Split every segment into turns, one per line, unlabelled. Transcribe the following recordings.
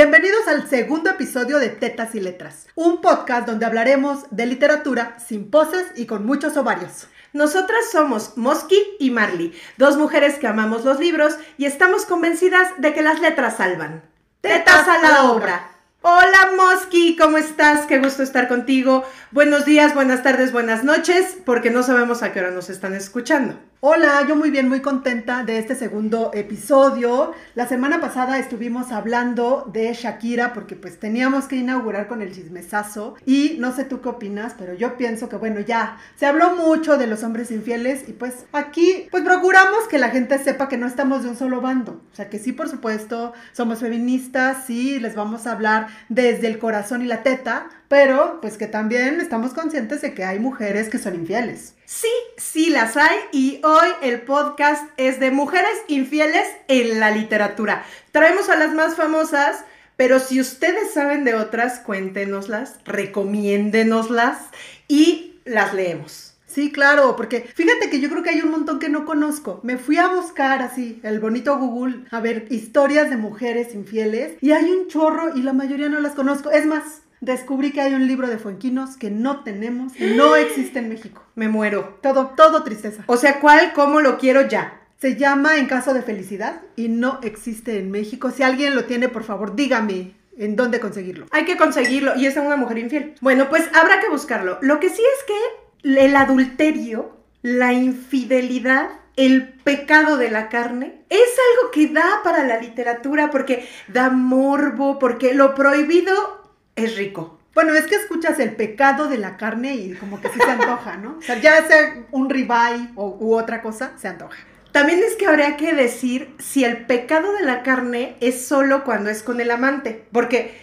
Bienvenidos al segundo episodio de Tetas y Letras, un podcast donde hablaremos de literatura sin poses y con muchos ovarios.
Nosotras somos Mosky y Marley, dos mujeres que amamos los libros y estamos convencidas de que las letras salvan. Tetas a la obra. Hola Mosky, ¿cómo estás? Qué gusto estar contigo. Buenos días, buenas tardes, buenas noches, porque no sabemos a qué hora nos están escuchando.
Hola, yo muy bien, muy contenta de este segundo episodio. La semana pasada estuvimos hablando de Shakira porque pues teníamos que inaugurar con el chismesazo y no sé tú qué opinas, pero yo pienso que bueno, ya se habló mucho de los hombres infieles y pues aquí pues procuramos que la gente sepa que no estamos de un solo bando. O sea que sí, por supuesto, somos feministas, sí, les vamos a hablar desde el corazón y la teta, pero pues que también estamos conscientes de que hay mujeres que son infieles.
Sí, sí las hay y hoy el podcast es de mujeres infieles en la literatura. Traemos a las más famosas, pero si ustedes saben de otras, cuéntenoslas, recomiéndenoslas y las leemos.
Sí, claro, porque fíjate que yo creo que hay un montón que no conozco. Me fui a buscar así, el bonito Google, a ver historias de mujeres infieles y hay un chorro y la mayoría no las conozco. Es más, descubrí que hay un libro de Fuenquinos que no tenemos, no existe en México.
Me muero.
Todo, todo tristeza.
O sea, ¿cuál, cómo lo quiero ya?
Se llama En caso de felicidad y no existe en México. Si alguien lo tiene, por favor, dígame en dónde conseguirlo.
Hay que conseguirlo y es una mujer infiel. Bueno, pues habrá que buscarlo. Lo que sí es que el adulterio, la infidelidad, el pecado de la carne es algo que da para la literatura porque da morbo, porque lo prohibido es rico.
Bueno, es que escuchas el pecado de la carne y como que sí se antoja, ¿no? O sea, ya sea un ribeye o, u otra cosa, se antoja.
También es que habría que decir si el pecado de la carne es solo cuando es con el amante, porque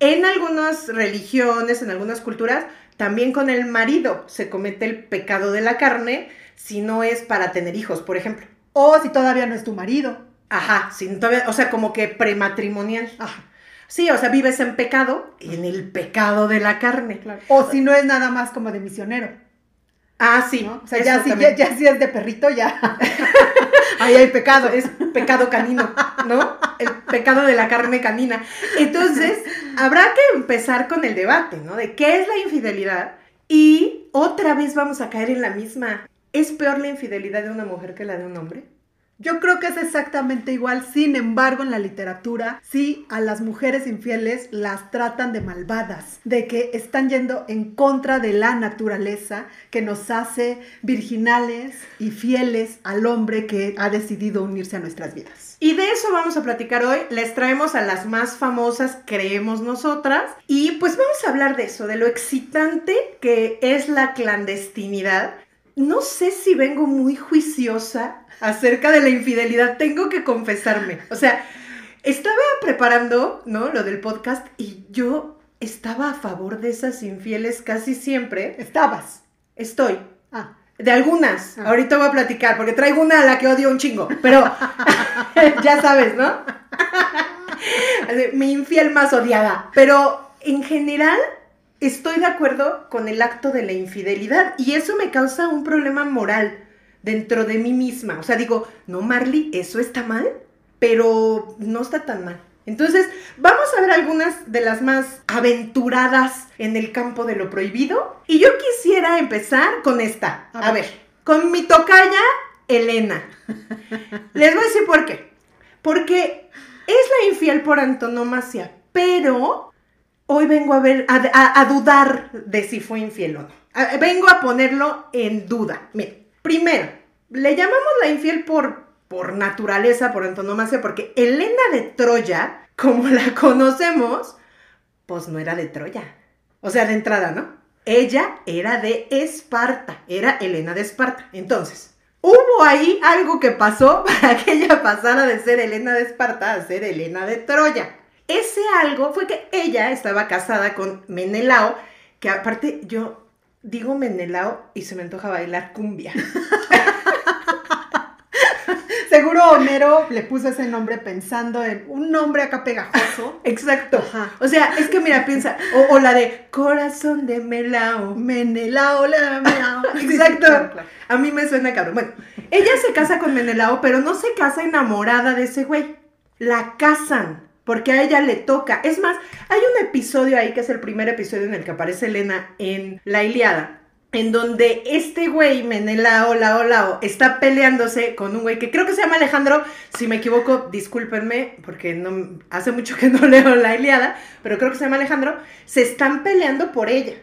en algunas religiones, en algunas culturas, también con el marido se comete el pecado de la carne si no es para tener hijos, por ejemplo.
O si todavía no es tu marido.
Ajá, si todavía, o sea, como que prematrimonial. Ajá. Sí, o sea, vives en pecado, en el pecado de la carne.
Claro. O si no es nada más como de misionero.
Ah, sí.
¿no? O sea, ya si, ya, ya si, es de perrito, ya. Ahí hay pecado.
Es pecado canino, ¿no? El pecado de la carne canina. Entonces, habrá que empezar con el debate, ¿no? De qué es la infidelidad. Y otra vez vamos a caer en la misma. ¿Es peor la infidelidad de una mujer que la de un hombre?
Yo creo que es exactamente igual, sin embargo, en la literatura, sí a las mujeres infieles las tratan de malvadas, de que están yendo en contra de la naturaleza que nos hace virginales y fieles al hombre que ha decidido unirse a nuestras vidas.
Y de eso vamos a platicar hoy. Les traemos a las más famosas, creemos nosotras. Y pues vamos a hablar de eso, de lo excitante que es la clandestinidad. No sé si vengo muy juiciosa acerca de la infidelidad, tengo que confesarme. O sea, estaba preparando, ¿no? Lo del podcast y yo estaba a favor de esas infieles casi siempre.
¿Estabas?
Estoy. Ah. De algunas. Ah. Ahorita voy a platicar porque traigo una a la que odio un chingo. Pero ya sabes, ¿no? Mi infiel más odiada. Pero en general estoy de acuerdo con el acto de la infidelidad y eso me causa un problema moral dentro de mí misma. O sea, digo, no, Marley, eso está mal, pero no está tan mal. Entonces, vamos a ver algunas de las más aventuradas en el campo de lo prohibido. Y yo quisiera empezar con esta. A, ver. con mi tocaya, Elena. Les voy a decir por qué. Porque es la infiel por antonomasia, pero hoy vengo a ver, a, a dudar de si fue infiel o no. vengo a ponerlo en duda. Miren, primero, le llamamos la infiel por, por naturaleza, por antonomasia, porque Elena de Troya, como la conocemos, pues no era de Troya. O sea, de entrada, ¿no? Ella era de Esparta, era Elena de Esparta. Entonces, hubo ahí algo que pasó para que ella pasara de ser Elena de Esparta a ser Elena de Troya. Ese algo fue que ella estaba casada con Menelao, que aparte yo digo Menelao y se me antoja bailar cumbia.
Seguro Homero le puso ese nombre pensando en un nombre acá pegajoso.
Exacto. O sea, es que mira, piensa, o, la de corazón de Melao.
Menelao, la Melao.
Exacto. A mí me suena cabrón. Bueno, ella se casa con Menelao, pero no se casa enamorada de ese güey. La casan porque a ella le toca. Es más, hay un episodio ahí que es el primer episodio en el que aparece Elena en La Iliada, en donde este güey, Menelao, Lao, Lao, está peleándose con un güey que creo que se llama Alejandro. Si me equivoco, discúlpenme, porque no, hace mucho que no leo la Iliada, pero creo que se llama Alejandro. Se están peleando por ella,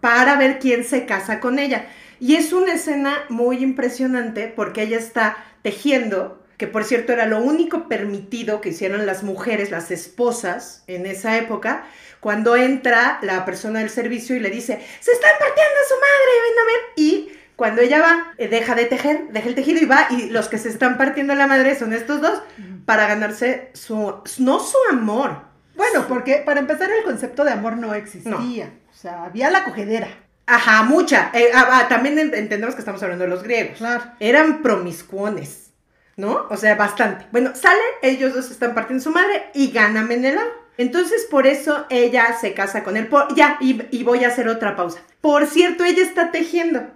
para ver quién se casa con ella. Y es una escena muy impresionante porque ella está tejiendo que por cierto era lo único permitido que hicieran las mujeres, las esposas en esa época, cuando entra la persona del servicio y le dice, se están partiendo a su madre, ven a ver, y cuando ella va, eh, deja de tejer, deja el tejido y va, y los que se están partiendo la madre son estos dos, para ganarse su, no su amor.
Bueno, porque para empezar el concepto de amor no existía, o sea, había la cogedera.
Ajá, mucha. Eh, ah, ah, también entendemos que estamos hablando de los griegos.
Claro.
Eran promiscuones. ¿No? O sea, bastante. Bueno, sale, ellos dos están partiendo su madre y gana Menelao. Entonces, por eso ella se casa con él. ya, y, y voy a hacer otra pausa. Por cierto, ella está tejiendo.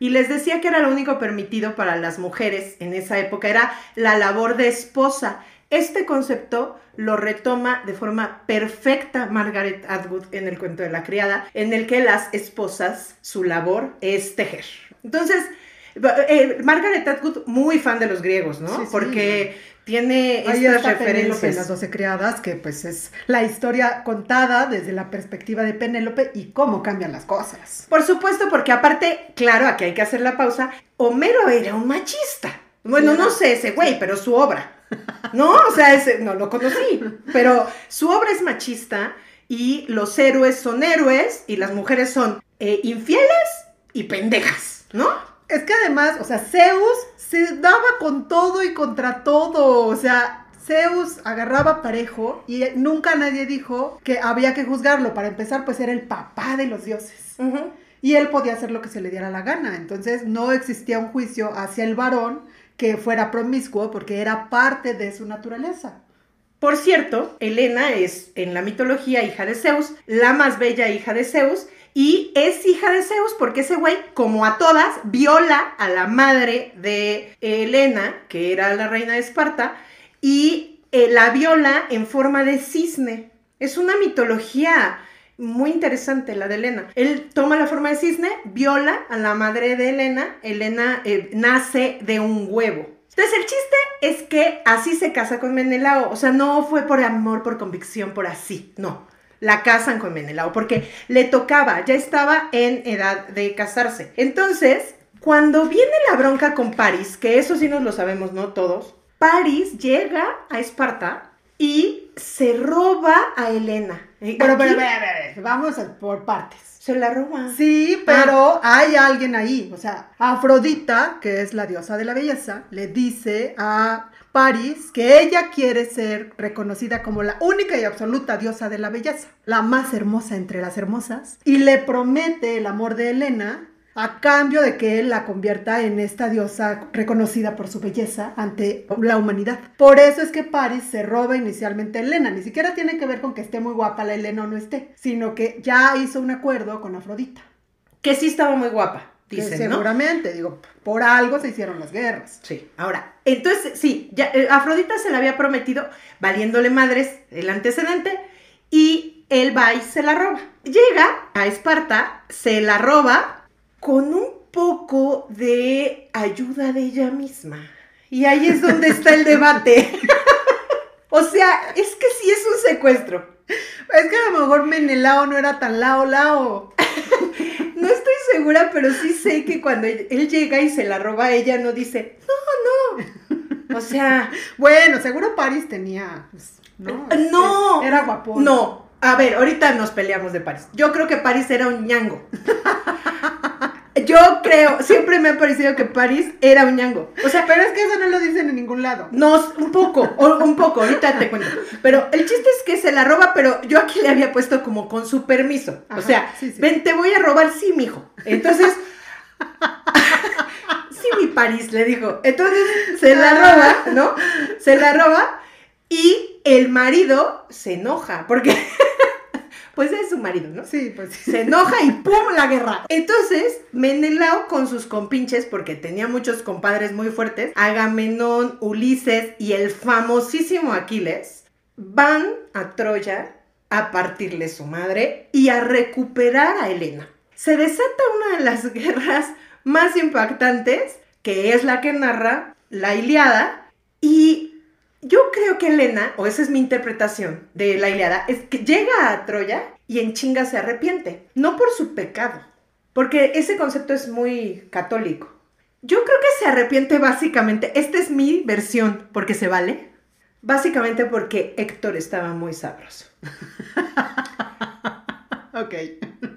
Y les decía que era lo único permitido para las mujeres en esa época, era la labor de esposa. Este concepto lo retoma de forma perfecta Margaret Atwood en el cuento de la criada, en el que las esposas, su labor es tejer. Entonces, eh, Margaret Atwood, muy fan de los griegos, ¿no? Porque tiene estas referencias.
las doce criadas, que pues es la historia contada desde la perspectiva de Penélope y cómo cambian las cosas.
Por supuesto, porque aparte, claro, aquí hay que hacer la pausa, Homero era un machista. Bueno, no sé ese güey, pero su obra. No, o sea, ese, no lo conocí, pero su obra es machista y los héroes son héroes y las mujeres son eh, infieles y pendejas, ¿no?
Es que además, o sea, Zeus se daba con todo y contra todo. O sea, Zeus agarraba parejo y nunca nadie dijo que había que juzgarlo. Para empezar, pues era el papá de los dioses. Y él podía hacer lo que se le diera la gana. Entonces no existía un juicio hacia el varón que fuera promiscuo porque era parte de su naturaleza.
Por cierto, Helena es en la mitología hija de Zeus, la más bella hija de Zeus, y es hija de Zeus porque ese güey, como a todas, viola a la madre de Helena, que era la reina de Esparta, y eh, la viola en forma de cisne. Es una mitología muy interesante la de Helena. Él toma la forma de cisne, viola a la madre de Helena, Helena eh, nace de un huevo. Entonces el chiste es que así se casa con Menelao, o sea, no fue por amor, por convicción, por así, no la casan con Menelao porque le tocaba, ya estaba en edad de casarse. Entonces, cuando viene la bronca con París, que eso sí nos lo sabemos, ¿no? Todos, París llega a Esparta y se roba a Helena.
Pero, pero, pero, vamos por partes.
Se la roba.
Sí, pero ah. hay alguien ahí. O sea, Afrodita, que es la diosa de la belleza, le dice a Paris que ella quiere ser reconocida como la única y absoluta diosa de la belleza, la más hermosa entre las hermosas, y le promete el amor de Helena a cambio de que él la convierta en esta diosa reconocida por su belleza ante la humanidad. Por eso es que Paris se roba inicialmente a Helena, ni siquiera tiene que ver con que esté muy guapa la Helena o no esté, sino que ya hizo un acuerdo con Afrodita.
Que sí estaba muy guapa. Dicen,
seguramente, digo, por algo se hicieron las guerras.
Sí, ahora, entonces, sí, ya, eh, Afrodita se le había prometido, valiéndole madres el antecedente, y él va y se la roba. Llega a Esparta, se la roba con un poco de ayuda de ella misma. Y ahí es donde está el debate. o sea, es que sí es un secuestro.
Es que a lo mejor Menelao no era tan lao lao.
Segura, pero sí sé que cuando él llega y se la roba a ella, no dice, no, no. O sea.
Bueno, seguro Paris tenía. Pues, no.
Este, no.
Era guapo.
No. A ver, ahorita nos peleamos de Paris. Yo creo que Paris era un ñango. Yo creo, siempre me ha parecido que París era un ñango.
O sea, pero es que eso no lo dicen en ningún lado.
No, un poco, un poco, ahorita te cuento. Pero el chiste es que se la roba, pero yo aquí le había puesto como con su permiso. o sea, ven, te voy a robar, sí, mijo. Entonces, sí, mi París, le dijo. Entonces, se la roba, ¿no? Se la roba y el marido se enoja, porque pues es su marido, ¿no?
Sí, pues
Se enoja y ¡pum! la guerra. Entonces, Menelao con sus compinches, porque tenía muchos compadres muy fuertes, Agamenón, Ulises y el famosísimo Aquiles, van a Troya a partirle su madre y a recuperar a Helena. Se desata una de las guerras más impactantes, que es la que narra la Iliada, y yo creo que Helena, o esa es mi interpretación de la Iliada, es que llega a Troya y en chinga se arrepiente, no por su pecado, porque ese concepto es muy católico. Yo creo que se arrepiente básicamente, esta es mi versión, porque se vale, básicamente porque Héctor estaba muy sabroso.
Ok.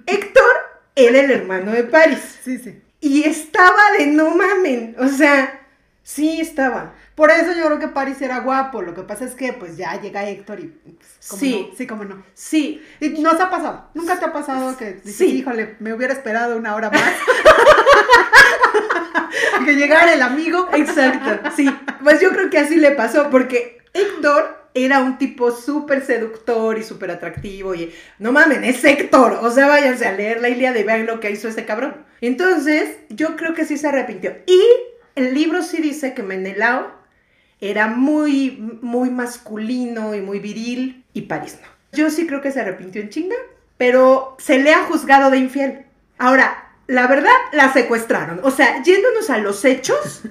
Héctor era el hermano de Paris.
Sí, sí.
Y estaba de no mamen. O sea, sí estaba.
Por eso yo creo que Paris era guapo. Lo que pasa es que pues ya llega Héctor y pues, ¿cómo
Sí.
no? Sí, cómo no.
Sí.
Y nos ha pasado. Nunca te ha pasado que dices,
Sí.
híjole, me hubiera esperado una hora más. que llegara el amigo.
Exacto. Sí. Pues yo creo que así le pasó. Porque Héctor era un tipo súper seductor y súper atractivo. Y no mamen, es Héctor. O sea, váyanse a leer la Ilíada y vean lo que hizo este cabrón. Entonces, yo creo que sí se arrepintió. Y el libro sí dice que Menelao era muy, muy masculino y muy viril y París no. Yo sí creo que se arrepintió en chinga, pero se le ha juzgado de infiel. Ahora, la verdad, la secuestraron. O sea, yéndonos a los hechos,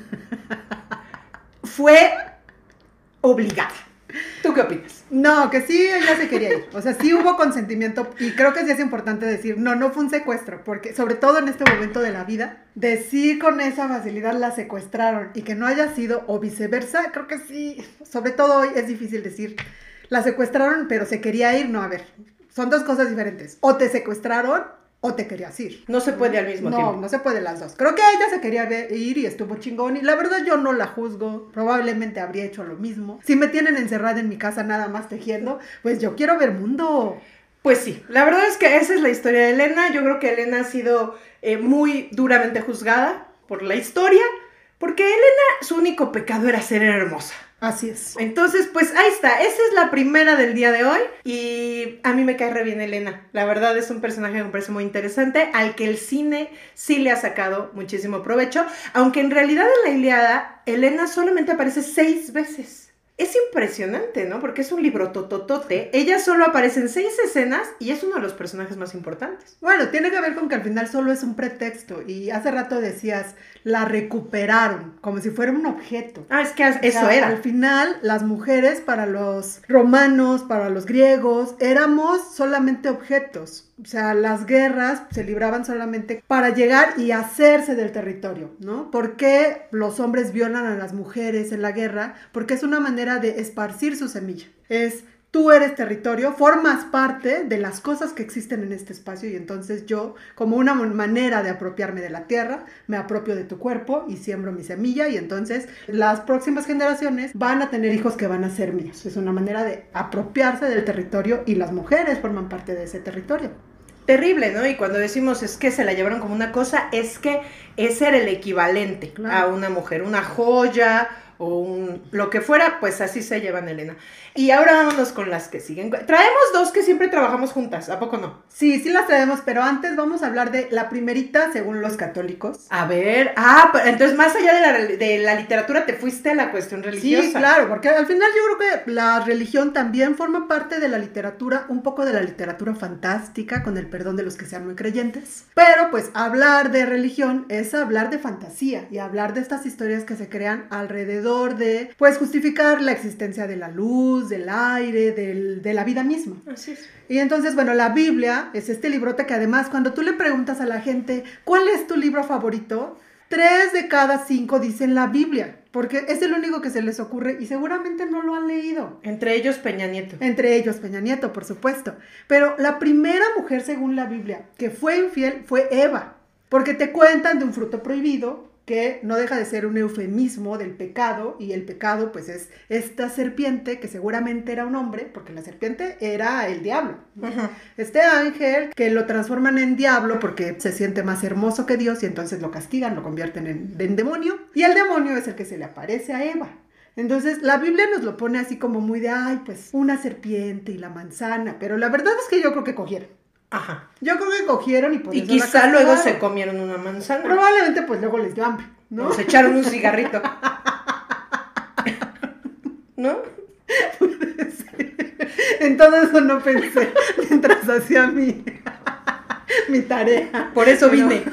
fue obligada. ¿Tú qué opinas?
No, que sí, ella se quería ir. O sea, sí hubo consentimiento y creo que sí es importante decir, no, no fue un secuestro, porque sobre todo en este momento de la vida, decir con esa facilidad la secuestraron y que no haya sido o viceversa, creo que sí, sobre todo hoy es difícil decir, la secuestraron pero se quería ir, no, a ver, son dos cosas diferentes. O te secuestraron o te querías ir.
No se puede al mismo
no,
tiempo.
No, se puede las dos. Creo que ella se quería ver- ir y estuvo chingón. Y la verdad yo no la juzgo. Probablemente habría hecho lo mismo. Si me tienen encerrada en mi casa nada más tejiendo, pues yo quiero ver mundo.
Pues sí, la verdad es que esa es la historia de Elena. Yo creo que Elena ha sido eh, muy duramente juzgada por la historia, porque Elena, su único pecado era ser hermosa.
Así es.
Entonces, pues ahí está, esa es la primera del día de hoy y a mí me cae re bien Elena. La verdad es un personaje que me parece muy interesante, al que el cine sí le ha sacado muchísimo provecho, aunque en realidad en la Iliada Elena solamente aparece seis veces. Es impresionante, ¿no? Porque es un libro tototote. Ella solo aparece en seis escenas y es uno de los personajes más importantes.
Bueno, tiene que ver con que al final solo es un pretexto. Y hace rato decías, la recuperaron, como si fuera un objeto.
Ah, es que eso
O sea,
era.
Al final, las mujeres para los romanos, para los griegos, éramos solamente objetos. O sea, las guerras se libraban solamente para llegar y hacerse del territorio, ¿no? ¿Por qué los hombres violan a las mujeres en la guerra? Porque es una manera de esparcir su semilla. Es tú eres territorio, formas parte de las cosas que existen en este espacio y entonces yo, como una manera de apropiarme de la tierra, me apropio de tu cuerpo y siembro mi semilla y entonces las próximas generaciones van a tener hijos que van a ser míos. Es una manera de apropiarse del territorio y las mujeres forman parte de ese territorio.
Terrible, ¿no? Y cuando decimos es que se la llevaron como una cosa, es que ese era el equivalente
Claro.
a una mujer, una joya o un lo que fuera, pues así se llevan Elena. Y ahora vámonos con las que siguen. Traemos dos que siempre trabajamos juntas, ¿a poco no?
Sí, sí las traemos, pero antes vamos a hablar de la primerita según los católicos.
A ver, ah, entonces más allá de la, de la literatura te fuiste a la cuestión religiosa.
Sí, claro, porque al final yo creo que la religión también forma parte de la literatura, un poco de la literatura fantástica, con el perdón de los que sean muy creyentes. Pero pues hablar de religión es hablar de fantasía y hablar de estas historias que se crean alrededor de, pues justificar la existencia de la luz, del aire, del- de la vida misma.
Así es.
Y entonces, bueno, la Biblia es este librote que además cuando tú le preguntas a la gente, ¿cuál es tu libro favorito? Tres de cada cinco dicen la Biblia, porque es el único que se les ocurre y seguramente no lo han leído.
Entre ellos Peña Nieto.
Entre ellos Peña Nieto, por supuesto. Pero la primera mujer, según la Biblia, que fue infiel fue Eva, porque te cuentan de un fruto prohibido que no deja de ser un eufemismo del pecado, y el pecado pues es esta serpiente que seguramente era un hombre, porque la serpiente era el diablo. Este ángel que lo transforman en diablo porque se siente más hermoso que Dios y entonces lo castigan, lo convierten en, en demonio. Y el demonio es el que se le aparece a Eva. Entonces la Biblia nos lo pone así como muy de, ay, pues una serpiente y la manzana. Pero la verdad es que yo creo que cogieron.
Ajá.
Yo creo que cogieron y por
Y
eso la
quizá luego se comieron una manzana.
Probablemente pues luego les dio hambre, ¿no?
O se echaron un cigarrito. ¿No?
En todo eso no pensé mientras hacía mi, mi tarea.
Por eso
Pero-
vine.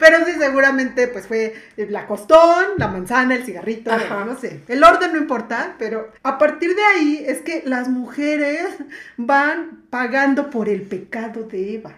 Pero sí, seguramente pues fue la costón, la manzana, el cigarrito,
Ajá.
no sé. El orden no importa, pero a partir de ahí es que las mujeres van pagando por el pecado de Eva.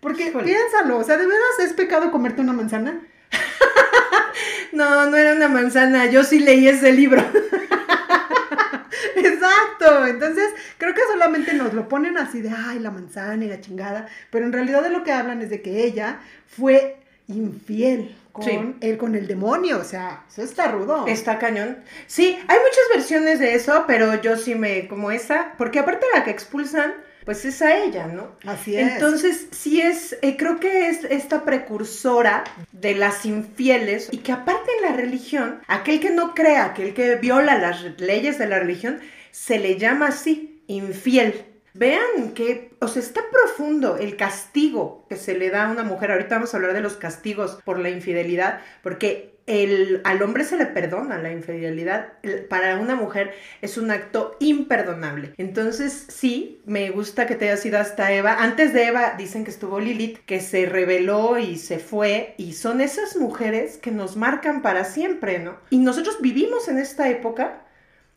Porque
Híjole.
piénsalo, o sea, ¿de veras es pecado comerte una manzana?
No, no era una manzana. Yo sí leí ese libro.
Exacto, entonces creo que solamente nos lo ponen así de, ay, la manzana y la chingada, pero en realidad de lo que hablan es de que ella fue infiel con
Sí.
él, con el demonio, o sea, eso está rudo.
Está cañón. Sí, hay muchas versiones de eso, pero yo sí me como esa, porque aparte la que expulsan, pues es a ella, ¿no?
Así es.
Entonces, sí es, eh, creo que es esta precursora de las infieles y que aparte en la religión, aquel que no crea, aquel que viola las leyes de la religión, se le llama así, infiel. Vean que, o sea, está profundo el castigo que se le da a una mujer. Ahorita vamos a hablar de los castigos por la infidelidad, porque el, al hombre se le perdona la infidelidad. El- Para una mujer es un acto imperdonable. Entonces, sí, me gusta que te haya sido hasta Eva. Antes de Eva dicen que estuvo Lilith, que se rebeló y se fue. Y son esas mujeres que nos marcan para siempre, ¿no? Y nosotros vivimos en esta época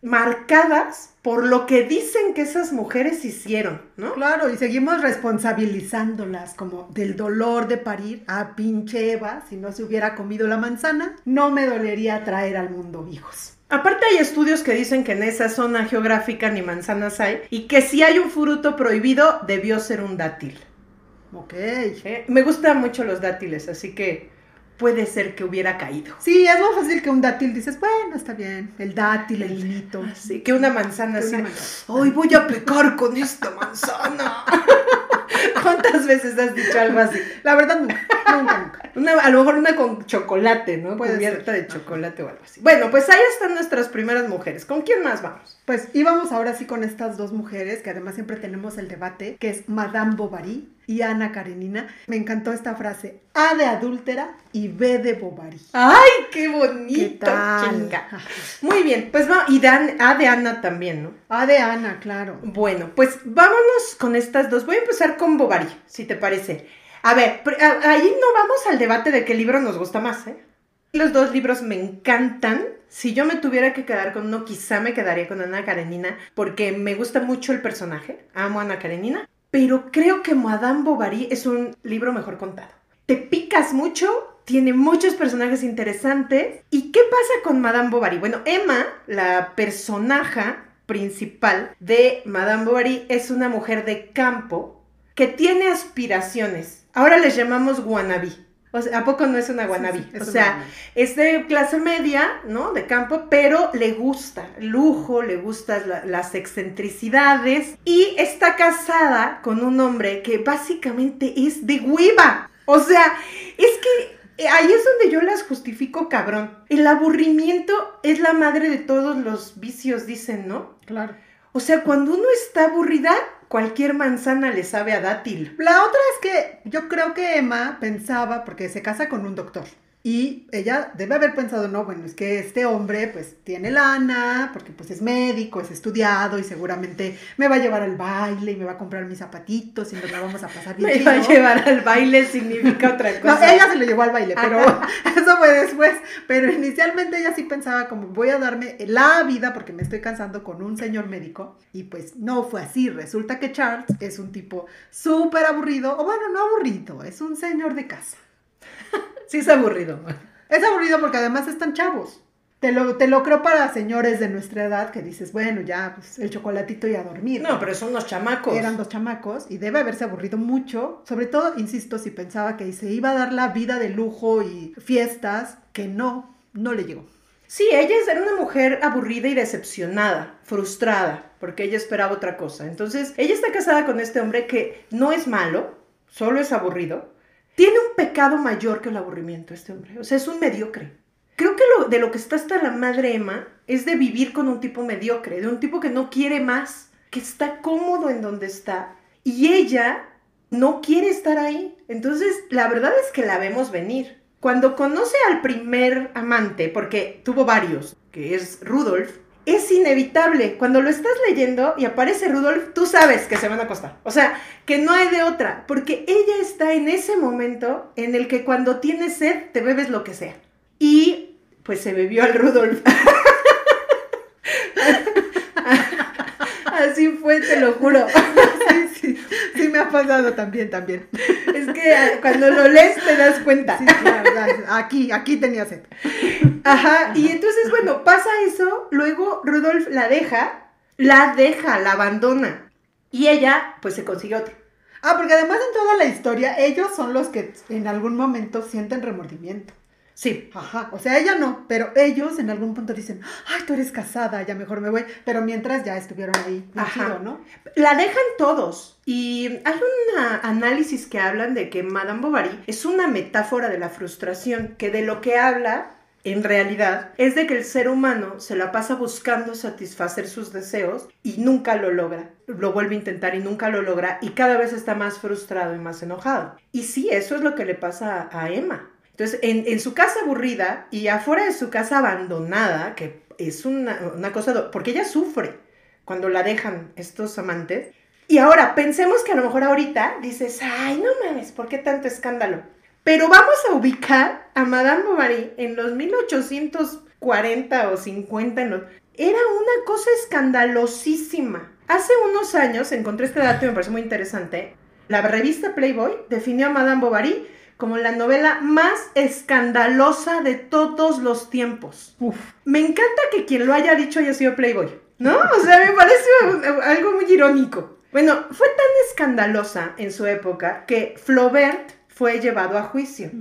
marcadas por lo que dicen que esas mujeres hicieron, ¿no?
Claro, y seguimos responsabilizándolas como del dolor de parir a pinche Eva, si no se hubiera comido la manzana, no me dolería traer al mundo hijos.
Aparte hay estudios que dicen que en esa zona geográfica ni manzanas hay y que si hay un fruto prohibido debió ser un dátil.
Ok.
¿eh? Me gustan mucho los dátiles, así que puede ser que hubiera caído.
Sí, es más fácil que un dátil, dices, bueno, está bien, el dátil, el hilito.
Así que una manzana
Que
así.
una.
Ay, voy a pecar con esta manzana. ¿Cuántas veces has dicho algo así?
La verdad, nunca, nunca, nunca.
Una, a lo mejor una con chocolate, ¿no?
Puede
Cubierta
ser.
de chocolate o algo así. Bueno, pues ahí están nuestras primeras mujeres. ¿Con quién más vamos?
Pues íbamos ahora sí con estas dos mujeres, que además siempre tenemos el debate, que es Madame Bovary y Ana Karenina. Me encantó esta frase, A de adúltera y B de Bovary.
¡Ay, qué
¿Qué
bonito!
tal?
Chinga. Muy bien, pues va, y Dan, A de Ana también, ¿no?
A de Ana, claro.
Bueno, pues vámonos con estas dos. Voy a empezar con Bovary, si te parece. A ver, ahí no vamos al debate de qué libro nos gusta más, ¿eh? Los dos libros me encantan. Si yo me tuviera que quedar con uno, quizá me quedaría con Ana Karenina, porque me gusta mucho el personaje. Amo a Ana Karenina. Pero creo que Madame Bovary es un libro mejor contado. Te picas mucho, tiene muchos personajes interesantes. ¿Y qué pasa con Madame Bovary? Bueno, Emma, la personaja principal de Madame Bovary, es una mujer de campo que tiene aspiraciones. Ahora les llamamos wannabe. O sea, ¿a poco no es una wannabe?
Sí, sí, es
o sea, es de clase media, ¿no? De campo, pero le gusta el lujo, le gustan la- las excentricidades y está casada con un hombre que básicamente es de hueva. O sea, es que eh, ahí es donde yo las justifico, cabrón. El aburrimiento es la madre de todos los vicios, dicen, ¿no?
Claro.
O sea, cuando uno está aburrida, cualquier manzana le sabe a dátil.
La otra es que yo creo que Emma pensaba, porque se casa con un doctor, y ella debe haber pensado, no, bueno, es que este hombre pues tiene lana, porque pues es médico, es estudiado y seguramente me va a llevar al baile y me va a comprar mis zapatitos y nos la vamos a pasar bien
Me
chido.
va a llevar al baile significa otra
No,
cosa.
ella se lo llevó al baile, pero eso fue después. Pero inicialmente ella sí pensaba como voy a darme la vida porque me estoy cansando con un señor médico. Y pues no fue así. Resulta que Charles es un tipo súper aburrido, o bueno, no aburrido, es un señor de casa.
Sí es aburrido.
Es aburrido porque además están chavos. Te lo, te lo creo para señores de nuestra edad que dices, bueno, ya, pues el chocolatito y a dormir.
No, pero son unos chamacos.
Eran dos chamacos y debe haberse aburrido mucho, sobre todo, insisto, si pensaba que se iba a dar la vida de lujo y fiestas, que no, no le llegó.
Sí, ella es- era una mujer aburrida y decepcionada, frustrada, porque ella esperaba otra cosa. Entonces, ella está casada con este hombre que no es malo, solo es aburrido. Tiene un pecado mayor que el aburrimiento este hombre. O sea, es un mediocre. Creo que lo, de lo que está hasta la madre Emma es de vivir con un tipo mediocre, de un tipo que no quiere más, que está cómodo en donde está. Y ella no quiere estar ahí. Entonces, la verdad es que la vemos venir. Cuando conoce al primer amante, porque tuvo varios, que es Rudolf, es inevitable. Cuando lo estás leyendo y aparece Rudolf, tú sabes que se van a acostar. O sea, que no hay de otra, porque ella está en ese momento en el que cuando tienes sed te bebes lo que sea. Y pues se bebió al Rudolf. Así fue, te lo juro.
Sí, me ha pasado también, también.
Es que ah, cuando lo lees te das cuenta.
Sí, claro, aquí, aquí tenía sed.
Ajá, y entonces, bueno, pasa eso, luego Rudolf la deja, la deja, la abandona. Y ella, pues se consigue otro.
Ah, porque además en toda la historia, ellos son los que en algún momento sienten remordimiento.
Sí.
Ajá, o sea, ella no, pero ellos en algún punto dicen, ay, tú eres casada, ya mejor me voy, pero mientras ya estuvieron ahí,
Ajá.
¿no?
La dejan todos. Y hay un análisis que hablan de que Madame Bovary es una metáfora de la frustración, que de lo que habla, en realidad, es de que el ser humano se la pasa buscando satisfacer sus deseos y nunca lo logra. Lo vuelve a intentar y nunca lo logra y cada vez está más frustrado y más enojado. Y sí, eso es lo que le pasa a Emma. Entonces, en, su casa aburrida y afuera de su casa abandonada, que es una, una cosa, porque ella sufre cuando la dejan estos amantes. Y ahora, pensemos que a lo mejor ahorita dices, ay, no mames, ¿por qué tanto escándalo? Pero vamos a ubicar a Madame Bovary en los 1840 o 50. en los- Era una cosa escandalosísima. Hace unos años encontré este dato y me pareció muy interesante. La revista Playboy definió a Madame Bovary como la novela más escandalosa de todos los tiempos.
Uf.
Me encanta que quien lo haya dicho haya sido Playboy, ¿no? O sea, me parece algo muy irónico. Bueno, fue tan escandalosa en su época que Flaubert fue llevado a juicio.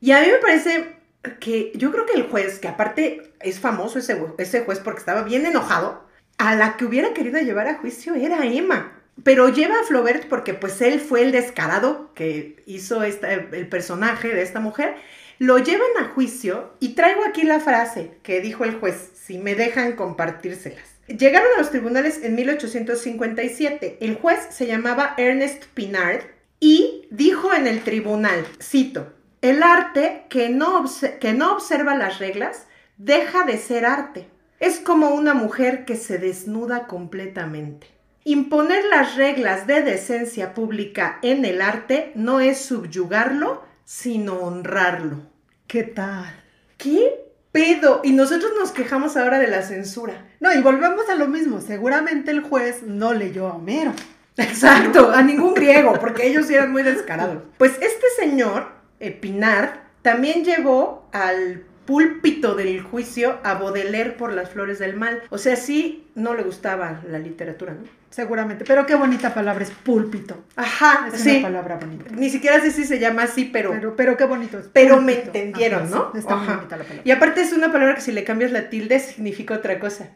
Y a mí me parece que yo creo que el juez, que aparte es famoso ese, ese juez porque estaba bien enojado, a la que hubiera querido llevar a juicio era Emma. Pero lleva a Flaubert porque pues él fue el descarado que hizo esta- el personaje de esta mujer. Lo llevan a juicio y traigo aquí la frase que dijo el juez, si me dejan compartírselas. Llegaron a los tribunales en 1857. El juez se llamaba Ernest Pinard y dijo en el tribunal, cito, el arte que no, que no observa las reglas deja de ser arte. Es como una mujer que se desnuda completamente. Imponer las reglas de decencia pública en el arte no es subyugarlo, sino honrarlo.
¿Qué tal?
¿Qué pedo? Y nosotros nos quejamos ahora de la censura.
No, y volvemos a lo mismo. Seguramente el juez no leyó a Homero.
Exacto, a ningún griego, porque ellos eran muy descarados. Pues este señor, eh, Pinar, también llevó al púlpito del juicio a Baudelaire por las flores del mal. O sea, sí, no le gustaba la literatura, ¿no?
Seguramente. Pero qué bonita palabra es púlpito.
Ajá,
Es
sí.
una palabra bonita.
Ni siquiera sé si se llama así, pero...
Pero, pero qué bonito es.
Pero me entendieron,
Ajá,
¿no?
sí, está
Ajá.
bonita la palabra.
Y aparte es una palabra que si le cambias la tilde significa otra cosa.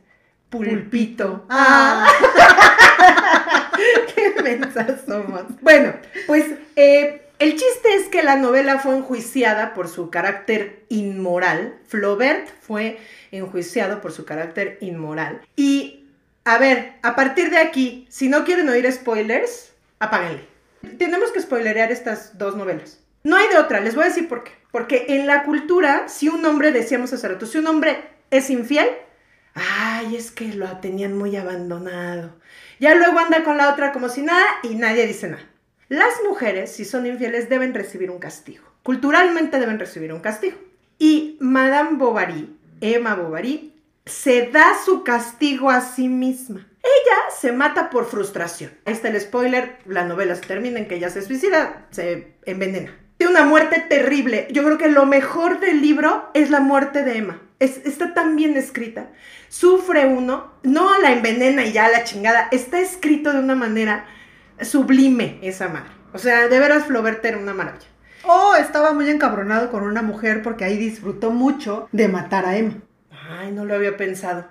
Pulpito.
Ah.
Qué mensas somos. Bueno, pues eh, el chiste es que la novela fue enjuiciada por su carácter inmoral. Flaubert fue enjuiciado por su carácter inmoral. Y, a ver, a partir de aquí, si no quieren oír spoilers, apáguenle. Tenemos que spoilerear estas dos novelas. No hay de otra, les voy a decir por qué. Porque en la cultura, si un hombre, decíamos hace rato, si un hombre es infiel, ay, es que lo tenían muy abandonado. Ya luego anda con la otra como si nada y nadie dice nada. Las mujeres, si son infieles, deben recibir un castigo. Culturalmente deben recibir un castigo. Y Madame Bovary, Emma Bovary, se da su castigo a sí misma. Ella se mata por frustración. Ahí está el spoiler, la novela se termina en que ella se suicida, se envenena. Tiene una muerte terrible. Yo creo que lo mejor del libro es la muerte de Emma. Es- está tan bien escrita. Sufre uno, no la envenena y ya la chingada. Está escrito de una manera sublime esa madre. O sea, de veras Flaubert era una maravilla.
Oh, estaba muy encabronado con una mujer porque ahí disfrutó mucho de matar a Emma.
Ay, no lo había pensado.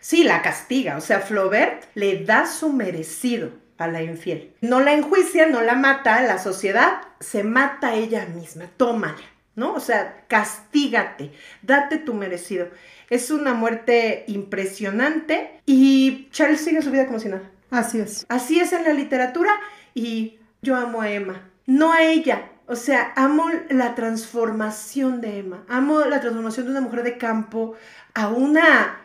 Sí, la castiga. O sea, Flaubert le da su merecido a la infiel. No la enjuicia, no la mata, la sociedad se mata a ella misma. Tómala, ¿no? O sea, castígate, date tu merecido. Es una muerte impresionante y Charles sigue su vida como si nada.
Así es.
Así es en la literatura y yo amo a Emma, no a ella. O sea, amo la transformación de Emma, amo la transformación de una mujer de campo a una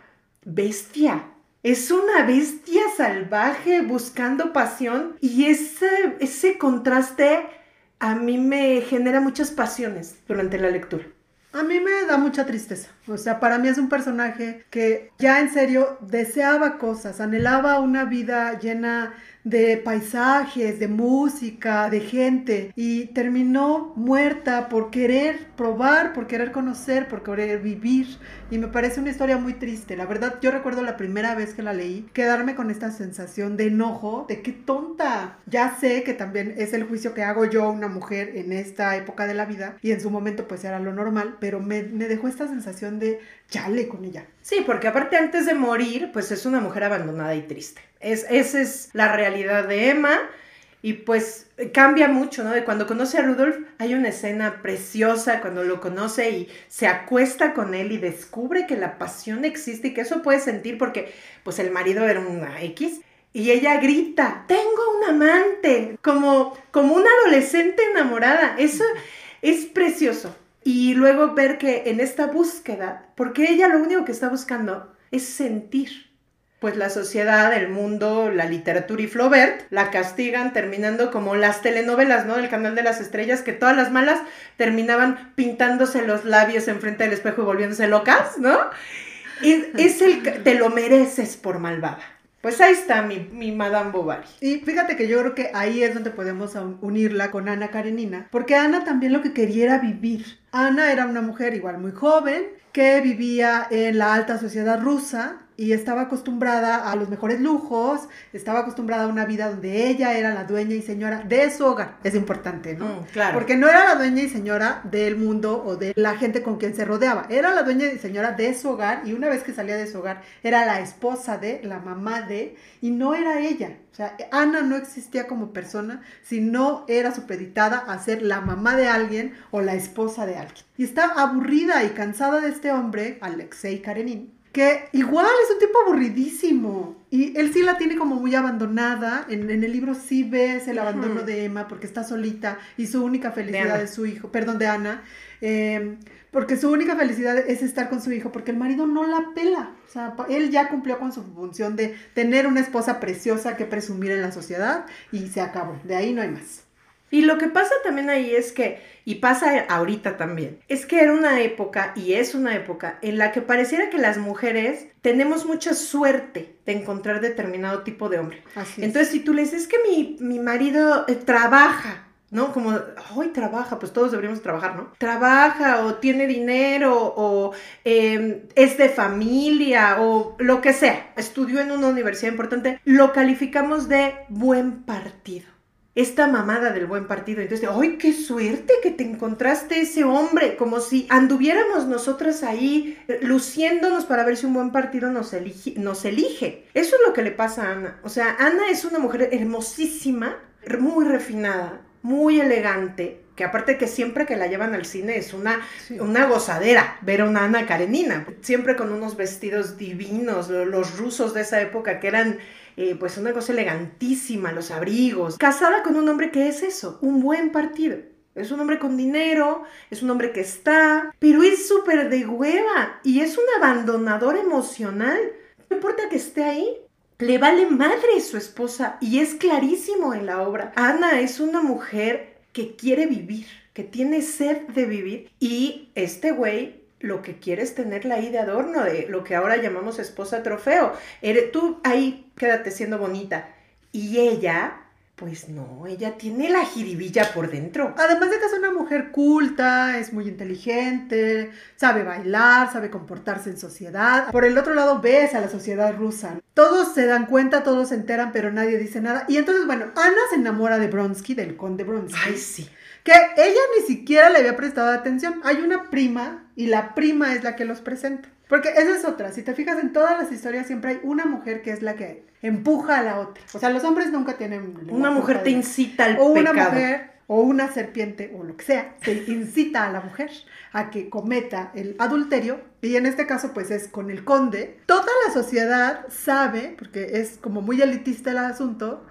bestia. Es una bestia salvaje buscando pasión y ese, ese contraste a mí me genera muchas pasiones durante la lectura.
A mí me da mucha tristeza. O sea, para mí es un personaje que ya en serio deseaba cosas, anhelaba una vida llena de paisajes, de música, de gente y terminó muerta por querer probar, por querer conocer, por querer vivir y me parece una historia muy triste. La verdad, yo recuerdo la primera vez que la leí, quedarme con esta sensación de enojo, de qué tonta. Ya sé que también es el juicio que hago yo, una mujer en esta época de la vida y en su momento pues era lo normal, pero me, me dejó esta sensación de chale con ella.
Sí, porque aparte antes de morir, pues es una mujer abandonada y triste. Es, esa es la realidad de Emma. Y pues cambia mucho, ¿no? De cuando conoce a Rudolf, hay una escena preciosa cuando lo conoce y se acuesta con él y descubre que la pasión existe y que eso puede sentir porque pues el marido era una X. Y ella grita, tengo un amante, como, como una adolescente enamorada. Eso es precioso. Y luego ver que en esta búsqueda, porque ella lo único que está buscando es sentir. Pues la sociedad, el mundo, la literatura y Flaubert la castigan terminando como las telenovelas, ¿no? Del canal de las estrellas, que todas las malas terminaban pintándose los labios enfrente del espejo y volviéndose locas, ¿no? Y es el, te lo mereces por malvada. Pues ahí está mi, mi, Madame Bovary.
Y fíjate que yo creo que ahí es donde podemos unirla con Ana Karenina, porque Ana también lo que quería era vivir. Ana era una mujer igual muy joven, que vivía en la alta sociedad rusa, y estaba acostumbrada a los mejores lujos, estaba acostumbrada a una vida donde ella era la dueña y señora de su hogar. Es importante, ¿no?
Mm, claro.
Porque no era la dueña y señora del mundo o de la gente con quien se rodeaba, era la dueña y señora de su hogar y una vez que salía de su hogar era la esposa de, la mamá de, y no era ella. O sea, Ana no existía como persona si no era supeditada a ser la mamá de alguien o la esposa de alguien. Y está aburrida y cansada de este hombre, Alexei Karenin, que igual es un tipo aburridísimo. Y él sí la tiene como muy abandonada. En, el libro sí ves el abandono de Emma porque está solita y su única felicidad es su hijo, perdón, de Ana, em, porque su única felicidad es estar con su hijo porque el marido no la pela. O sea, él ya cumplió con su función de tener una esposa preciosa que presumir en la sociedad y se acabó. De ahí no hay más.
Y lo que pasa también ahí es que, y pasa ahorita también, es que era una época, y es una época, en la que pareciera que las mujeres tenemos mucha suerte de encontrar determinado tipo de hombre.
Así
Entonces, si tú le dices, es que mi, mi marido eh, trabaja, ¿no? Como, hoy trabaja, pues todos deberíamos trabajar, ¿no? Trabaja o tiene dinero o em, es de familia o lo que sea, estudió en una universidad importante, lo calificamos de buen partido esta mamada del buen partido. Entonces, ¡ay, qué suerte que te encontraste ese hombre! Como si anduviéramos nosotras ahí eh, luciéndonos para ver si un buen partido nos elige, nos elige. Eso es lo que le pasa a Ana. O sea, Ana es una mujer hermosísima, muy refinada, muy elegante, que aparte que siempre que la llevan al cine es una, una gozadera ver a una Ana Karenina, siempre con unos vestidos divinos, los rusos de esa época que eran eh, pues una cosa elegantísima, los abrigos, casada con un hombre que es eso, un buen partido. Es un hombre con dinero, es un hombre que está, pero es súper de hueva y es un abandonador emocional. No importa que esté ahí, le vale madre su esposa y es clarísimo en la obra. Ana es una mujer que quiere vivir, que tiene sed de vivir y este güey lo que quieres tenerla ahí de adorno, de lo que ahora llamamos esposa trofeo. Eres, tú ahí quédate siendo bonita. Y ella, pues no, ella tiene la jiribilla por dentro.
Además de que es una mujer culta, es muy inteligente, sabe bailar, sabe comportarse en sociedad. Por el otro lado ves a la sociedad rusa. Todos se dan cuenta, todos se enteran, pero nadie dice nada. Y entonces, bueno, Ana se enamora de Bronsky, del conde Bronsky.
Ay, sí
que ella ni siquiera le había prestado atención. Hay una prima y la prima es la que los presenta. Porque esa es otra, si te fijas en todas las historias siempre hay una mujer que es la que empuja a la otra. O sea, los hombres nunca tienen...
Una mujer te incita al
o una mujer o una serpiente o lo que sea, te incita a la mujer a que cometa el adulterio y en este caso pues es con el conde. Toda la sociedad sabe, porque es como muy elitista el asunto,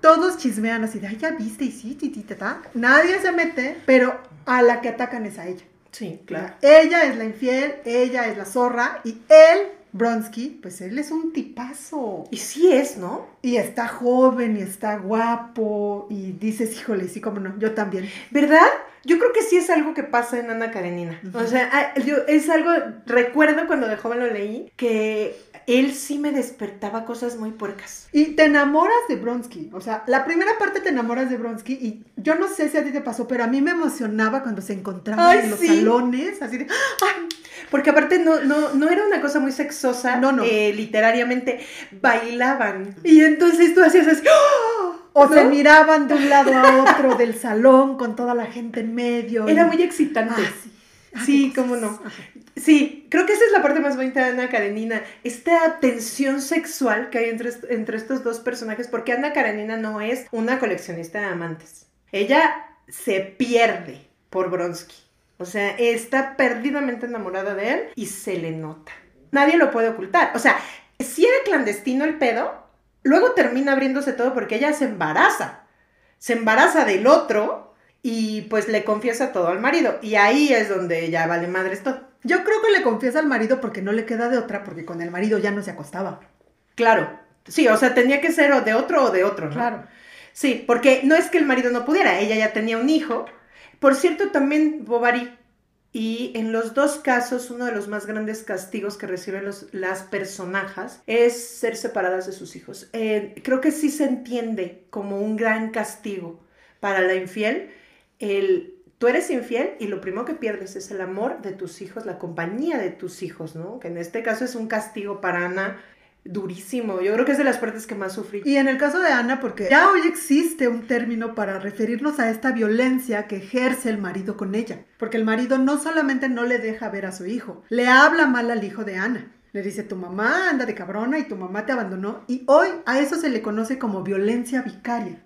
todos chismean así de, ay, ya viste y sí, titita, Nadie se mete, pero a la que atacan es a ella.
Sí, claro.
Ella es la infiel, ella es la zorra y él Bronsky, pues él es un tipazo.
Y sí es, ¿no?
Y está joven y está guapo. Y dices, híjole, sí, cómo no, yo también.
¿Verdad? Yo creo que sí es algo que pasa en Ana Karenina. O sea, ah, yo, es algo, recuerdo cuando de joven lo leí, que él sí me despertaba cosas muy puercas.
Y te enamoras de Bronsky. O sea, la primera parte te enamoras de Bronsky y yo no sé si a ti te pasó, pero a mí me emocionaba cuando se encontraban en los
sí.
salones, así de,
¡Ay! Porque aparte no, no, no era una cosa muy sexosa,
No, no.
eh, literariamente bailaban. Y entonces tú hacías así, ¡oh!
o
¿No?
se miraban de un lado a otro del salón con toda la gente en medio.
Era
y-
muy excitante.
Ah, sí.
Sí, cómo no. Sí, creo que esa es la parte más bonita de Ana Karenina, esta tensión sexual que hay entre, entre estos dos personajes, porque Ana Karenina no es una coleccionista de amantes. Ella se pierde por Bronsky. O sea, está perdidamente enamorada de él y se le nota. Nadie lo puede ocultar. O sea, si era clandestino el pedo, luego termina abriéndose todo porque ella se embaraza. Se embaraza del otro y pues le confiesa todo al marido. Y ahí es donde ya vale madres todo.
Yo creo que le confiesa al marido porque no le queda de otra, porque con el marido ya no se acostaba.
Claro. Sí, o sea, tenía que ser o de otro o de otro, ¿no?
Claro.
Sí, porque no es que el marido no pudiera, ella ya tenía un hijo. Por cierto, también Bovary. Y en los dos casos, uno de los más grandes castigos que reciben los, las personajes es ser separadas de sus hijos. Eh, creo que sí se entiende como un gran castigo para la infiel. El, tú eres infiel y lo primero que pierdes es el amor de tus hijos, la compañía de tus hijos, ¿no? Que en este caso es un castigo para Ana durísimo. Yo creo que es de las partes que más sufrí.
Y en el caso de Ana, porque ya hoy existe un término para referirnos a esta violencia que ejerce el marido con ella. Porque el marido no solamente no le deja ver a su hijo, le habla mal al hijo de Ana. Le dice, tu mamá anda de cabrona y tu mamá te abandonó. Y hoy a eso se le conoce como violencia vicaria.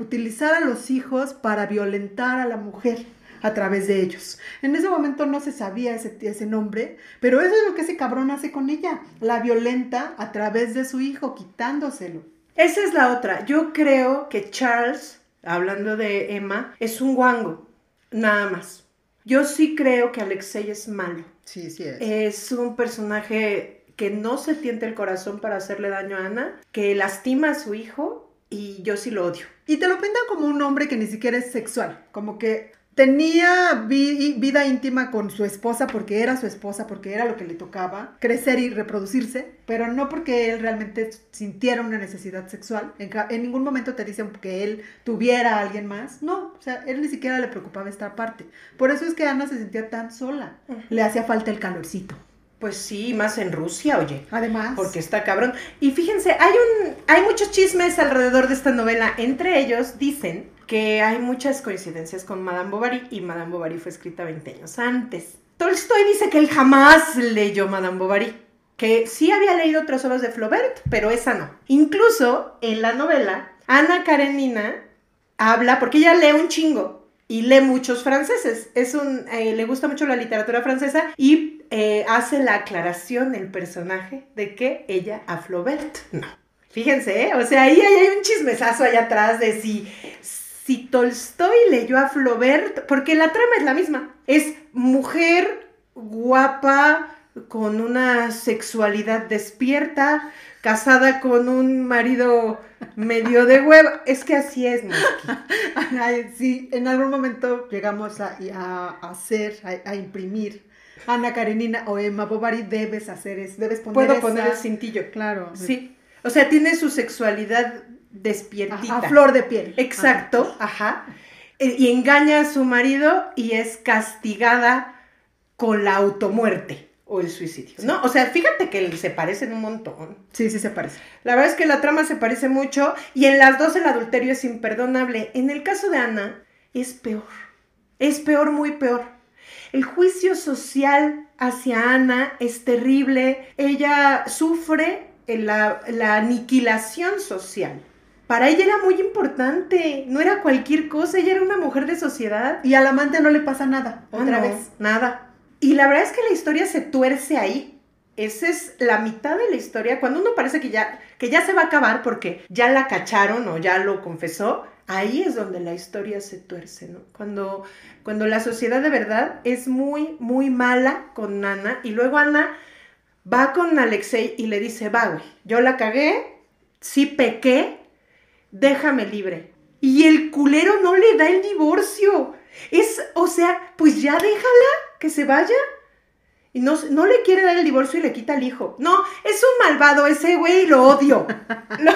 Utilizar a los hijos para violentar a la mujer a través de ellos. En ese momento no se sabía ese, ese nombre, pero eso es lo que ese cabrón hace con ella. La violenta a través de su hijo, quitándoselo.
Esa es la otra. Yo creo que Charles, hablando de Emma, es un guango, nada más. Yo sí creo que Alexei es malo.
Sí, sí es.
Es un personaje que no se tiente el corazón para hacerle daño a Ana, que lastima a su hijo y yo sí lo odio.
Y te lo pintan como un hombre que ni siquiera es sexual, como que tenía vi- vida íntima con su esposa porque era su esposa, porque era lo que le tocaba, crecer y reproducirse, pero no porque él realmente sintiera una necesidad sexual. En ningún momento te dicen que él tuviera a alguien más. No, o sea, él ni siquiera le preocupaba esta parte. Por eso es que Ana se sentía tan sola. Le hacía falta el calorcito.
Pues sí, más en Rusia, oye.
Además,
Porque está cabrón. Y fíjense, hay un, hay muchos chismes alrededor de esta novela. Entre ellos dicen que hay muchas coincidencias con Madame Bovary y Madame Bovary fue escrita 20 años antes. Tolstoy dice que él jamás leyó Madame Bovary, que sí había leído otras obras de Flaubert, pero esa no. Incluso en la novela, Ana Karenina habla, porque ella lee un chingo y lee muchos franceses. Es un, eh, le gusta mucho la literatura francesa y eh, hace la aclaración el personaje de que ella a Flaubert no. Fíjense, ¿eh? o sea, ahí hay, un chismesazo allá atrás de si, si Tolstoy leyó a Flaubert, porque la trama es la misma. Es mujer guapa, con una sexualidad despierta, casada con un marido medio de hueva. Es que así es,
sí, en algún momento llegamos a, a- hacer, a, a imprimir Ana Karenina o Emma Bovary, debes hacer eso, debes poner
Puedo
esa-
poner el cintillo.
Claro.
Sí. O sea, tiene su sexualidad despiertita.
a flor de piel.
Exacto, ajá. E- Y engaña a su marido y es castigada con la automuerte o el suicidio, ¿no? O sea, fíjate que se parecen un montón.
Sí, sí se parece.
La verdad es que la trama se parece mucho y en las dos el adulterio es imperdonable. En el caso de Ana es peor. Es peor, muy peor. El juicio social hacia Ana es terrible. Ella sufre la, la aniquilación social. Para ella era muy importante, no era cualquier cosa, ella era una mujer de sociedad.
Y al amante no le pasa nada,
Ah,
otra
no,
vez.
Nada. Y la verdad es que la historia se tuerce ahí. Esa es la mitad de la historia. Cuando uno parece que ya, que ya se va a acabar porque ya la cacharon o ya lo confesó, ahí es donde la historia se tuerce, ¿no? Cuando, cuando la sociedad de verdad es muy, muy mala con Ana y luego Ana va con Alexei y le dice, va, güey, yo la cagué, sí pequé, déjame libre. Y el culero no le da el divorcio. Es, o sea, pues ya déjala que se vaya. Y no, no le quiere dar el divorcio y le quita al hijo. No, es un malvado ese güey, lo odio. Lo-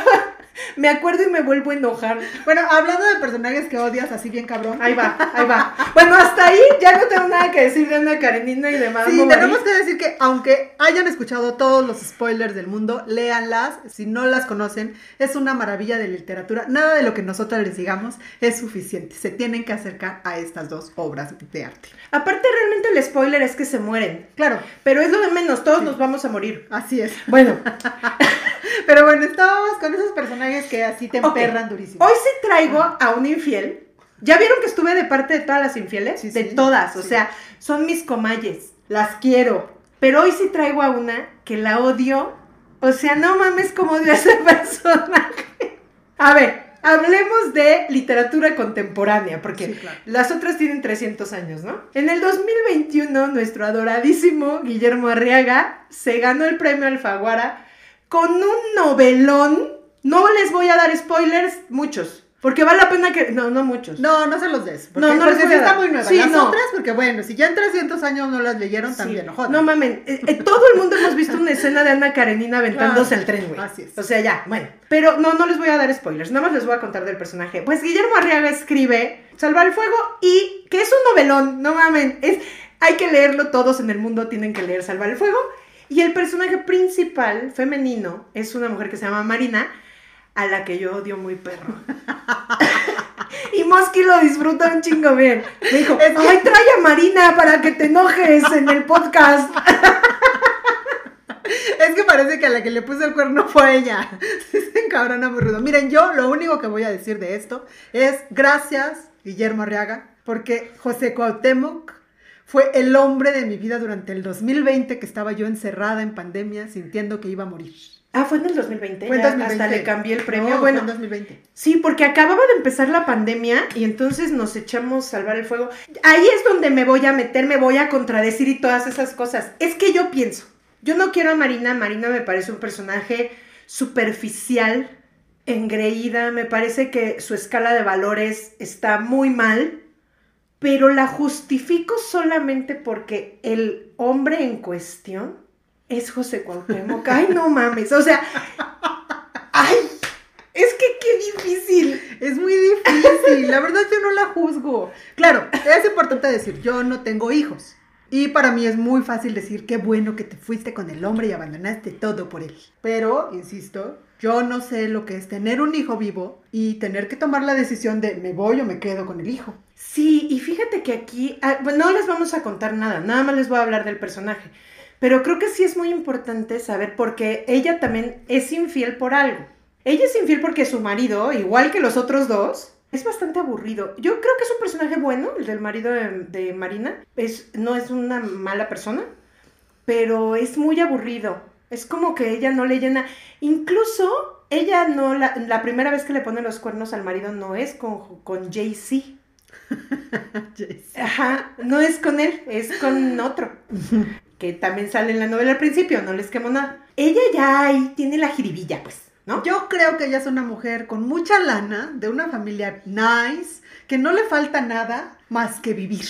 me acuerdo y me vuelvo a enojar.
Bueno, hablando de personajes que odias así bien cabrón.
Ahí va, ahí va. Bueno, hasta ahí ya no tengo nada que decir de Ana Karenina y de Madame
Sí,
Bovary.
tenemos que decir que aunque hayan escuchado todos los spoilers del mundo, léanlas. Si no las conocen, es una maravilla de literatura. Nada de lo que nosotros les digamos es suficiente. Se tienen que acercar a estas dos obras de arte.
Aparte, realmente el spoiler es que se mueren.
Claro,
Pero es lo de menos, todos nos vamos a morir.
así es.
Bueno,
Pero bueno, estábamos con esos personajes que así te emperran durísimo.
hoy sí traigo a un infiel. ¿Ya vieron que estuve de parte de todas las infieles?
Sí,
de
sí.
todas, o sea, son mis comalles. Las quiero. Pero hoy sí traigo a una que la odio. O sea, no mames cómo odio a ese personaje. A ver, hablemos de literatura contemporánea, porque
Sí, claro.
las otras tienen 300 años, ¿no? En el 2021, nuestro adoradísimo Guillermo Arriaga se ganó el premio Alfaguara con un novelón. No les voy a dar spoilers, muchos. Porque vale la pena que. No, no muchos.
No, no se los des. Porque,
No, no
porque
les
sí
a
está muy nueva.
Sí,
Las
no.
otras, porque bueno, si ya en 300 años no las leyeron,
Sí.
también, no jodan.
No mamen, eh, eh, todo el mundo hemos visto una escena de Ana Karenina aventándose el tren, güey.
así es.
O sea, ya, bueno. Pero no, no les voy a dar spoilers, nada más les voy a contar del personaje. Pues Guillermo Arriaga escribe Salvar el Fuego y que es un novelón, no mamen. Es, hay que leerlo, todos en el mundo tienen que leer Salvar el Fuego. Y el personaje principal, femenino, es una mujer que se llama Marina, a la que yo odio muy perro. y Mosky lo disfruta un chingo bien. Me dijo,
Es que-
ay, trae a Marina para que te enojes en el podcast.
Es que parece que a la que le puso el cuerno fue a ella. Se encabrona muy rudo. Miren, yo lo único que voy a decir de esto es gracias, Guillermo Arriaga, porque José Cuauhtémoc fue el hombre de mi vida durante el 2020 que estaba yo encerrada en pandemia sintiendo que iba a morir.
Ah, fue en el 2020.
Fue en
ya
2020.
Hasta le cambié el premio.
No,
bueno,
fue en 2020.
sí, porque acababa de empezar la pandemia y entonces nos echamos salvar el fuego. Ahí es donde me voy a meter, me voy a contradecir y todas esas cosas. Es que yo pienso, yo no quiero a Marina. Marina me parece un personaje superficial, engreída. Me parece que su escala de valores está muy mal. Pero la justifico solamente porque el hombre en cuestión es José Cuauhtémoc. Ay, no mames. O sea, ay, es que qué difícil.
Es muy difícil, la verdad yo no la juzgo. Claro, es importante decir, yo no tengo hijos. Y para mí es muy fácil decir, qué bueno que te fuiste con el hombre y abandonaste todo por él. Pero, insisto, yo no sé lo que es tener un hijo vivo y tener que tomar la decisión de me voy o me quedo con el hijo.
Sí, y fíjate que aquí, ah, bueno, no les vamos a contar nada, nada más les voy a hablar del personaje. Pero creo que sí es muy importante saber porque ella también es infiel por algo. Ella es infiel porque su marido, igual que los otros dos, es bastante aburrido. Yo creo que es un personaje bueno, el del marido de, de Marina. Es, no es una mala persona, pero es muy aburrido. Es como que ella no le llena. Incluso ella no, la, la primera vez que le pone los cuernos al marido no es con, con Jay-Z. Ajá, no es con él, es con otro. Que también sale en la novela al principio, no les quemo nada. Ella ya ahí tiene la jiribilla, pues, ¿no?
Yo creo que ella es una mujer con mucha lana, de una familia nice, que no le falta nada más que vivir.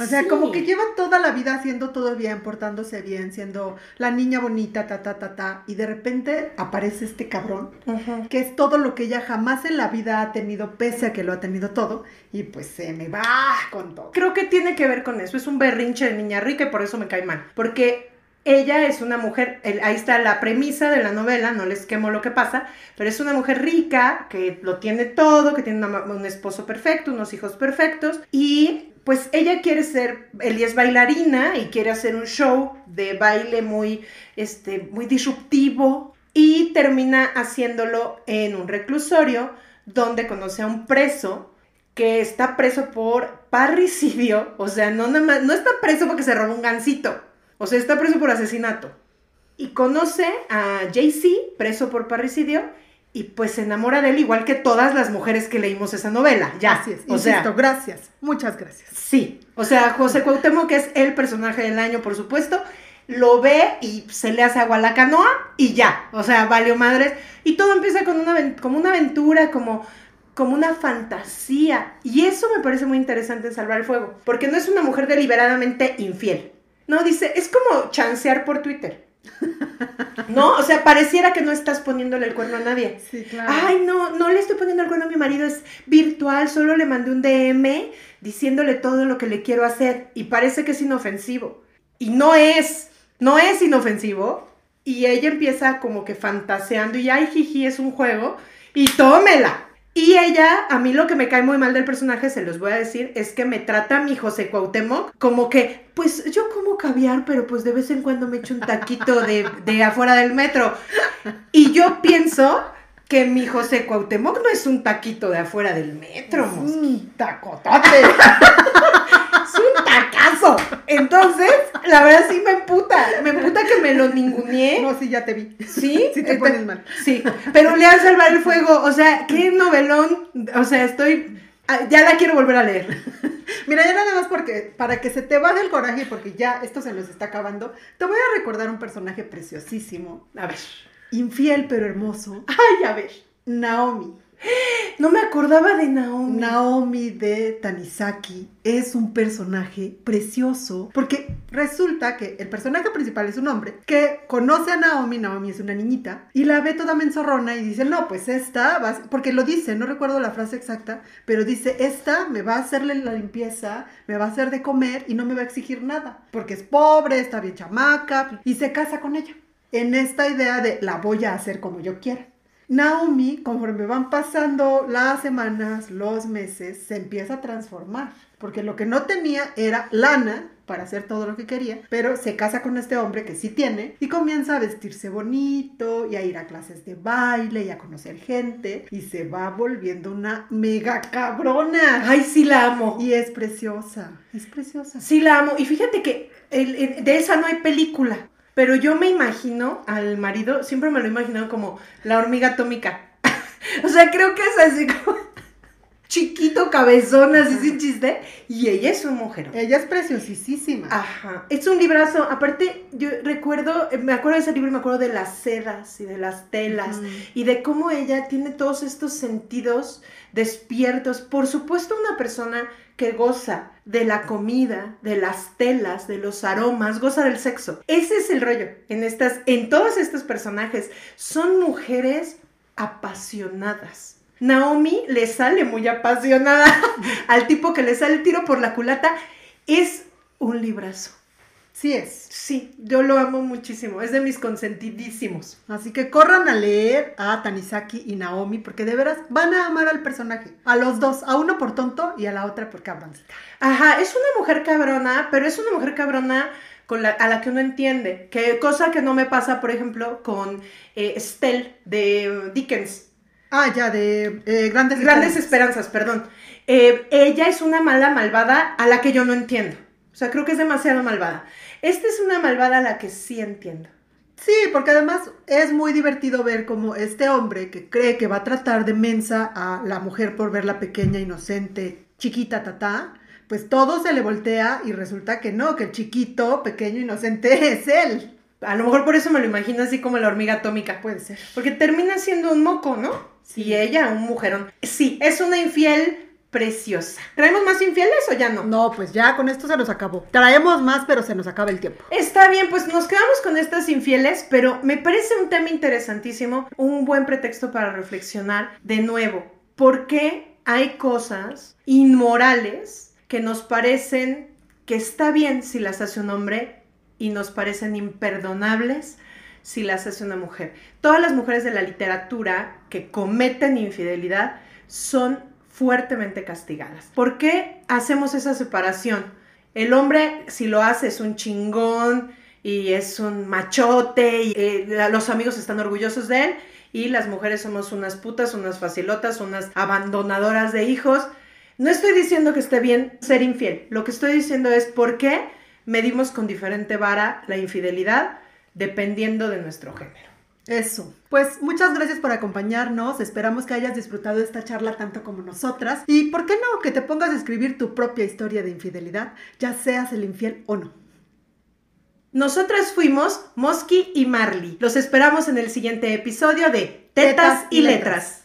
O sea,
Sí.
como que lleva toda la vida haciendo todo bien, portándose bien, siendo la niña bonita, ta, ta, ta, ta, y de repente aparece este cabrón,
Ajá.
que es todo lo que ella jamás en la vida ha tenido, pese a que lo ha tenido todo, y pues se me va con todo.
Creo que tiene que ver con eso, es un berrinche de niña rica y por eso me cae mal. Porque ella es una mujer, el- ahí está la premisa de la novela, no les quemo lo que pasa, pero es una mujer rica que lo tiene todo, que tiene una un esposo perfecto, unos hijos perfectos y pues ella quiere ser, ella es bailarina y quiere hacer un show de baile muy, este, muy disruptivo y termina haciéndolo en un reclusorio donde conoce a un preso que está preso por parricidio, o sea, no, nada más- no está preso porque se robó un gancito, o sea, está preso por asesinato. Y conoce a Jay-Z, preso por parricidio, y pues se enamora de él igual que todas las mujeres que leímos esa novela, ya.
Así es,
o
insisto,
sea,
gracias, muchas gracias.
sí. O sea, José Cuauhtémoc que es el personaje del año, por supuesto. lo ve y se le hace agua a la canoa y ya, o sea, valió madres. Y todo empieza con una, como una aventura, como, como una fantasía. Y eso me parece muy interesante en Salvar el Fuego, porque no es una mujer deliberadamente infiel. No, dice, es como chancear por Twitter. No, o sea, pareciera que no estás poniéndole el cuerno a nadie.
Sí, claro.
Ay, no, no le estoy poniendo el cuerno a mi marido, es virtual, solo le mandé un DM diciéndole todo lo que le quiero hacer y parece que es inofensivo. Y no es, no es inofensivo. Y ella empieza como que fantaseando y ay, jiji, es un juego y tómela. Y ella, a mí lo que me cae muy mal del personaje, se los voy a decir, es que me trata a mi José Cuauhtémoc como que, pues yo como caviar, pero pues de vez en cuando me echo un taquito de, de afuera del metro. Y yo pienso que mi José Cuauhtémoc no es un taquito de afuera del metro,
Es un tacotote.
Es un tacazo. Entonces, la verdad sí me emputa. Me emputa que me lo ninguneé.
No, sí, ya te vi.
Sí,
Sí te
eh,
pones mal.
Sí, pero le han salvar el fuego. O sea, qué novelón. O sea, estoy. ah, Ya la quiero volver a leer.
Mira, ya nada más porque, para que se te baje el coraje, porque ya esto se nos está acabando, te voy a recordar un personaje preciosísimo,
A ver.
infiel pero hermoso,
Ay, a ver.
Naomi.
No me acordaba de Naomi.
Naomi de Tanizaki es un personaje precioso porque resulta que el personaje principal es un hombre que conoce a Naomi, Naomi es una niñita, y la ve toda menzorrona y dice, no, pues esta, va a- porque lo dice, no recuerdo la frase exacta, pero dice, esta me va a hacerle la limpieza, me va a hacer de comer y no me va a exigir nada, porque es pobre, está bien chamaca, y se casa con ella, en esta idea de la voy a hacer como yo quiera. Naomi, conforme van pasando las semanas, los meses, se empieza a transformar. Porque lo que no tenía era lana para hacer todo lo que quería, pero se casa con este hombre que sí tiene y comienza a vestirse bonito y a ir a clases de baile y a conocer gente y se va volviendo una mega cabrona.
Ay, sí la amo.
Y es preciosa, es preciosa.
Sí la amo. Y fíjate que el- el- de esa no hay película. Pero yo me imagino al marido, siempre me lo he imaginado como la hormiga atómica. o sea, creo que es así como chiquito, cabezón, así sin chiste. Y ella es una mujer.
Ella es preciosísima.
Ajá. Es un librazo. Aparte, yo recuerdo, eh, me acuerdo de ese libro y me acuerdo de las sedas y de las telas y de cómo ella tiene todos estos sentidos despiertos. Por supuesto, una persona que goza de la comida, de las telas, de los aromas, goza del sexo. Ese es el rollo en estas, en todos estos personajes. Son mujeres apasionadas. Naomi le sale muy apasionada al tipo que le sale el tiro por la culata. Es un librazo.
Sí es.
Sí, yo lo amo muchísimo. Es de mis consentidísimos.
Así que corran a leer a Tanizaki y Naomi porque de veras van a amar al personaje. A los dos, a uno por tonto y a la otra por cabroncita.
Ajá, es una mujer cabrona, pero es una mujer cabrona con la, a la que uno entiende. Que, cosa que no me pasa, por ejemplo, con eh, Stell de Dickens.
Ah, ya, de eh, Grandes
Grandes
Esperanzas.
Esperanzas, perdón. Eh, ella es una mala malvada a la que yo no entiendo. O sea, creo que es demasiado malvada. Esta es una malvada a la que sí entiendo.
Sí, porque además es muy divertido ver como este hombre que cree que va a tratar de mensa a la mujer por verla pequeña, inocente, chiquita, tatá, pues todo se le voltea y resulta que no, que el chiquito, pequeño, inocente es él.
A lo mejor por eso me lo imagino así como la hormiga atómica.
Puede ser.
Porque termina siendo un moco, ¿no?
Sí.
Y ella, un mujerón. Sí, es una infiel preciosa. ¿Traemos más infieles o ya no?
No, pues ya con esto se nos acabó. Traemos más, pero se nos acaba el tiempo.
Está bien, pues nos quedamos con estas infieles, pero me parece un tema interesantísimo, un buen pretexto para reflexionar de nuevo. ¿Por qué hay cosas inmorales que nos parecen que está bien si las hace un hombre y nos parecen imperdonables si las hace una mujer? Todas las mujeres de la literatura que cometen infidelidad son fuertemente castigadas. ¿Por qué hacemos esa separación? El hombre, si lo hace, es un chingón y es un machote y eh, los amigos están orgullosos de él y las mujeres somos unas putas, unas facilotas, unas abandonadoras de hijos. No estoy diciendo que esté bien ser infiel, lo que estoy diciendo es por qué medimos con diferente vara la infidelidad dependiendo de nuestro género.
Eso. Pues muchas gracias por acompañarnos. Esperamos que hayas disfrutado esta charla tanto como nosotras. Y por qué no que te pongas a escribir tu propia historia de infidelidad, ya seas el infiel o no.
Nosotras fuimos Mosky y Marley. Los esperamos en el siguiente episodio de Tetas, y Letras.